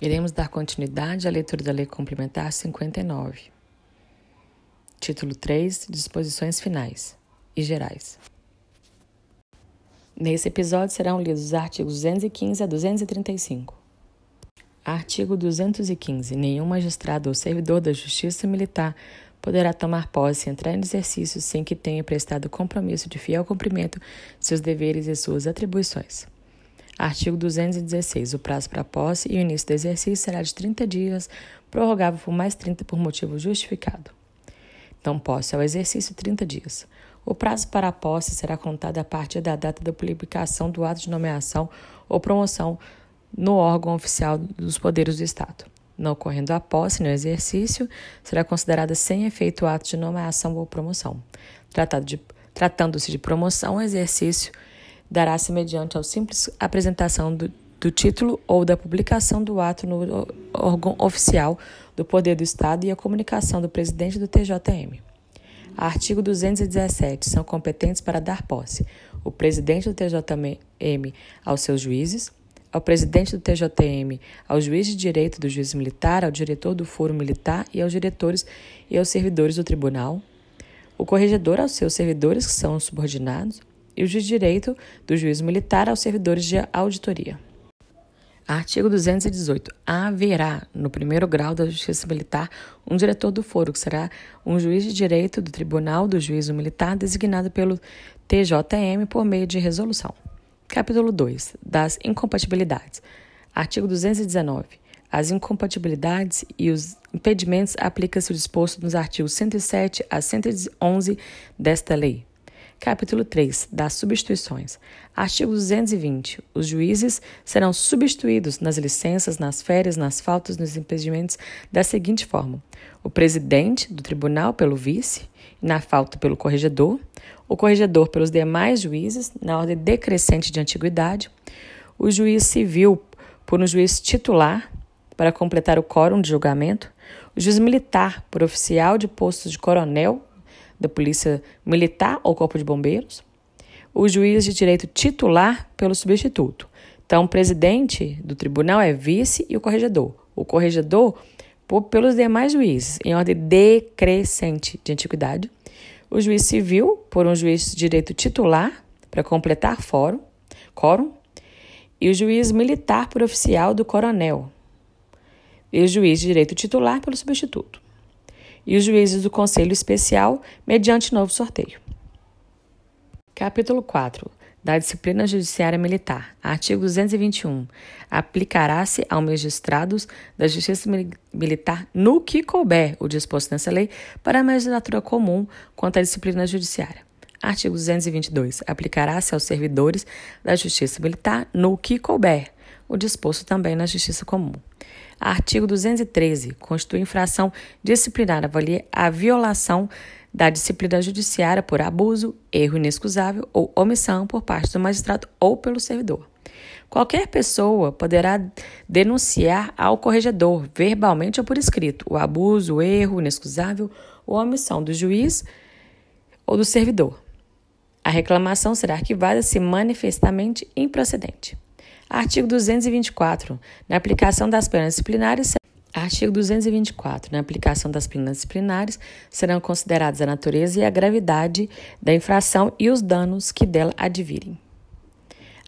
Iremos dar continuidade à leitura da Lei Complementar 59. Título 3 Disposições Finais e Gerais. Nesse episódio serão lidos os artigos 215 a 235. Artigo 215. Nenhum magistrado ou servidor da Justiça Militar poderá tomar posse e entrar em exercício sem que tenha prestado compromisso de fiel cumprimento de seus deveres e suas atribuições. Artigo 216. O prazo para posse e o início do exercício será de 30 dias, prorrogável por mais 30 por motivo justificado. Então, posse ao exercício 30 dias. O prazo para a posse será contado a partir da data da publicação do ato de nomeação ou promoção no órgão oficial dos poderes do Estado. Não ocorrendo a posse no exercício, será considerada sem efeito o ato de nomeação ou promoção. Tratando-se de promoção, exercício dará-se mediante a simples apresentação do, do título ou da publicação do ato no órgão oficial do Poder do Estado e a comunicação do presidente do TJM. Artigo 217. São competentes para dar posse o presidente do TJM aos seus juízes, ao presidente do TJM, ao juiz de direito do juiz militar, ao diretor do foro militar e aos diretores e aos servidores do tribunal, o corregedor aos seus servidores que são subordinados, e o de direito do juízo militar aos servidores de auditoria. Artigo 218. Haverá, no primeiro grau da Justiça Militar, um diretor do foro, que será um juiz de direito do Tribunal do Juízo Militar designado pelo TJM por meio de resolução. Capítulo 2. Das incompatibilidades. Artigo 219. As incompatibilidades e os impedimentos aplicam-se o disposto nos artigos 107 a 111 desta lei. Capítulo 3 das substituições. Artigo 220. Os juízes serão substituídos nas licenças, nas férias, nas faltas, nos impedimentos da seguinte forma: o presidente do tribunal pelo vice, na falta pelo corregedor, o corregedor pelos demais juízes, na ordem decrescente de antiguidade, o juiz civil por um juiz titular para completar o quórum de julgamento, o juiz militar por oficial de posto de coronel da Polícia Militar ou Corpo de Bombeiros, o juiz de direito titular pelo substituto. Então, o presidente do tribunal é vice e o corregedor. O corregedor por, pelos demais juízes, em ordem decrescente de antiguidade. O juiz civil por um juiz de direito titular para completar fórum, quórum. E o juiz militar por oficial do coronel. E o juiz de direito titular pelo substituto e os juízes do Conselho Especial mediante novo sorteio. Capítulo 4 da Disciplina Judiciária Militar. Artigo 221. Aplicará-se aos magistrados da Justiça Militar no que couber o disposto nessa lei para a magistratura comum quanto à disciplina judiciária. Artigo 222. Aplicará-se aos servidores da Justiça Militar no que couber o disposto também na Justiça Comum. Artigo 213. Constitui infração disciplinar a violação da disciplina judiciária por abuso, erro inexcusável ou omissão por parte do magistrado ou pelo servidor. Qualquer pessoa poderá denunciar ao corregedor, verbalmente ou por escrito, o abuso, o erro inexcusável ou omissão do juiz ou do servidor. A reclamação será arquivada se manifestamente improcedente. Artigo 224. Na aplicação das penas disciplinares. Artigo 224. Na aplicação das penas disciplinares serão consideradas a natureza e a gravidade da infração e os danos que dela advirem.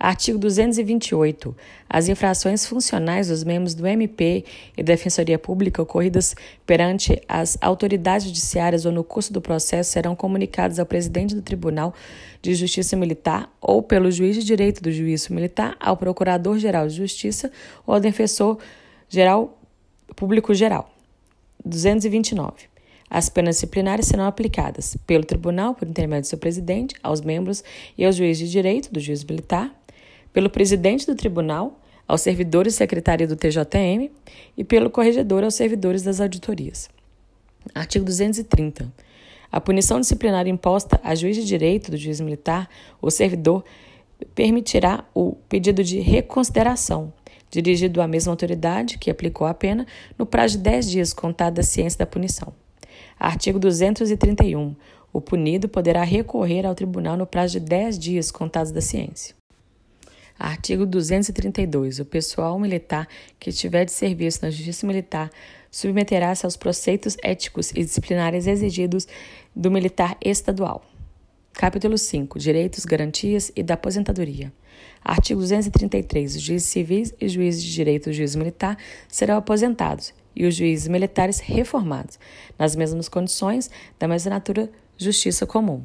Artigo 228. As infrações funcionais dos membros do MP e Defensoria Pública ocorridas perante as autoridades judiciárias ou no curso do processo serão comunicadas ao presidente do Tribunal de Justiça Militar ou pelo juiz de direito do juízo militar ao Procurador-Geral de Justiça ou ao Defensor Geral Público Geral. 229. As penas disciplinares serão aplicadas pelo tribunal, por intermédio do seu presidente, aos membros e aos juízes de direito do juízo militar, pelo presidente do tribunal, aos servidores secretária do TJM e pelo corregedor aos servidores das auditorias. Artigo 230. A punição disciplinar imposta a juiz de direito do juiz militar ou servidor permitirá o pedido de reconsideração, dirigido à mesma autoridade que aplicou a pena, no prazo de 10 dias contado da ciência da punição. Artigo 231. O punido poderá recorrer ao tribunal no prazo de 10 dias contados da ciência. Artigo 232. O pessoal militar que estiver de serviço na Justiça Militar submeterá-se aos preceitos éticos e disciplinares exigidos do militar estadual. Capítulo 5. Direitos, garantias e da aposentadoria. Artigo 233. Os juízes civis e juízes de direito do juízo militar serão aposentados e os juízes militares reformados, nas mesmas condições da mesma natura justiça comum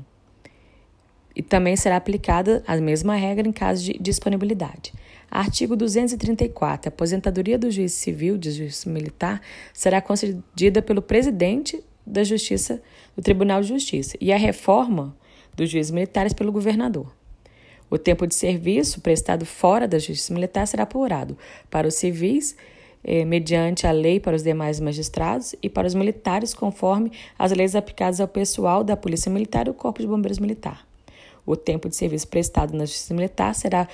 e também será aplicada a mesma regra em caso de disponibilidade. Artigo 234. A aposentadoria do juiz civil, de juiz militar, será concedida pelo presidente da Justiça, do Tribunal de Justiça, e a reforma dos juízes militares pelo governador. O tempo de serviço prestado fora da Justiça Militar será apurado para os civis, eh, mediante a lei para os demais magistrados, e para os militares, conforme as leis aplicadas ao pessoal da Polícia Militar e do Corpo de Bombeiros Militar. O tempo de serviço prestado na Justiça Militar será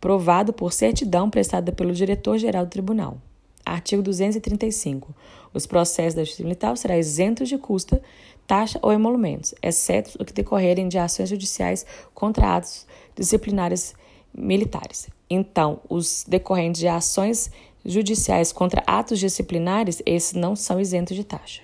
provado por certidão prestada pelo diretor-geral do tribunal. Artigo 235. Os processos da Justiça Militar serão isentos de custa, taxa ou emolumentos, exceto o que decorrerem de ações judiciais contra atos disciplinares militares. Então, os decorrentes de ações judiciais contra atos disciplinares, esses não são isentos de taxa.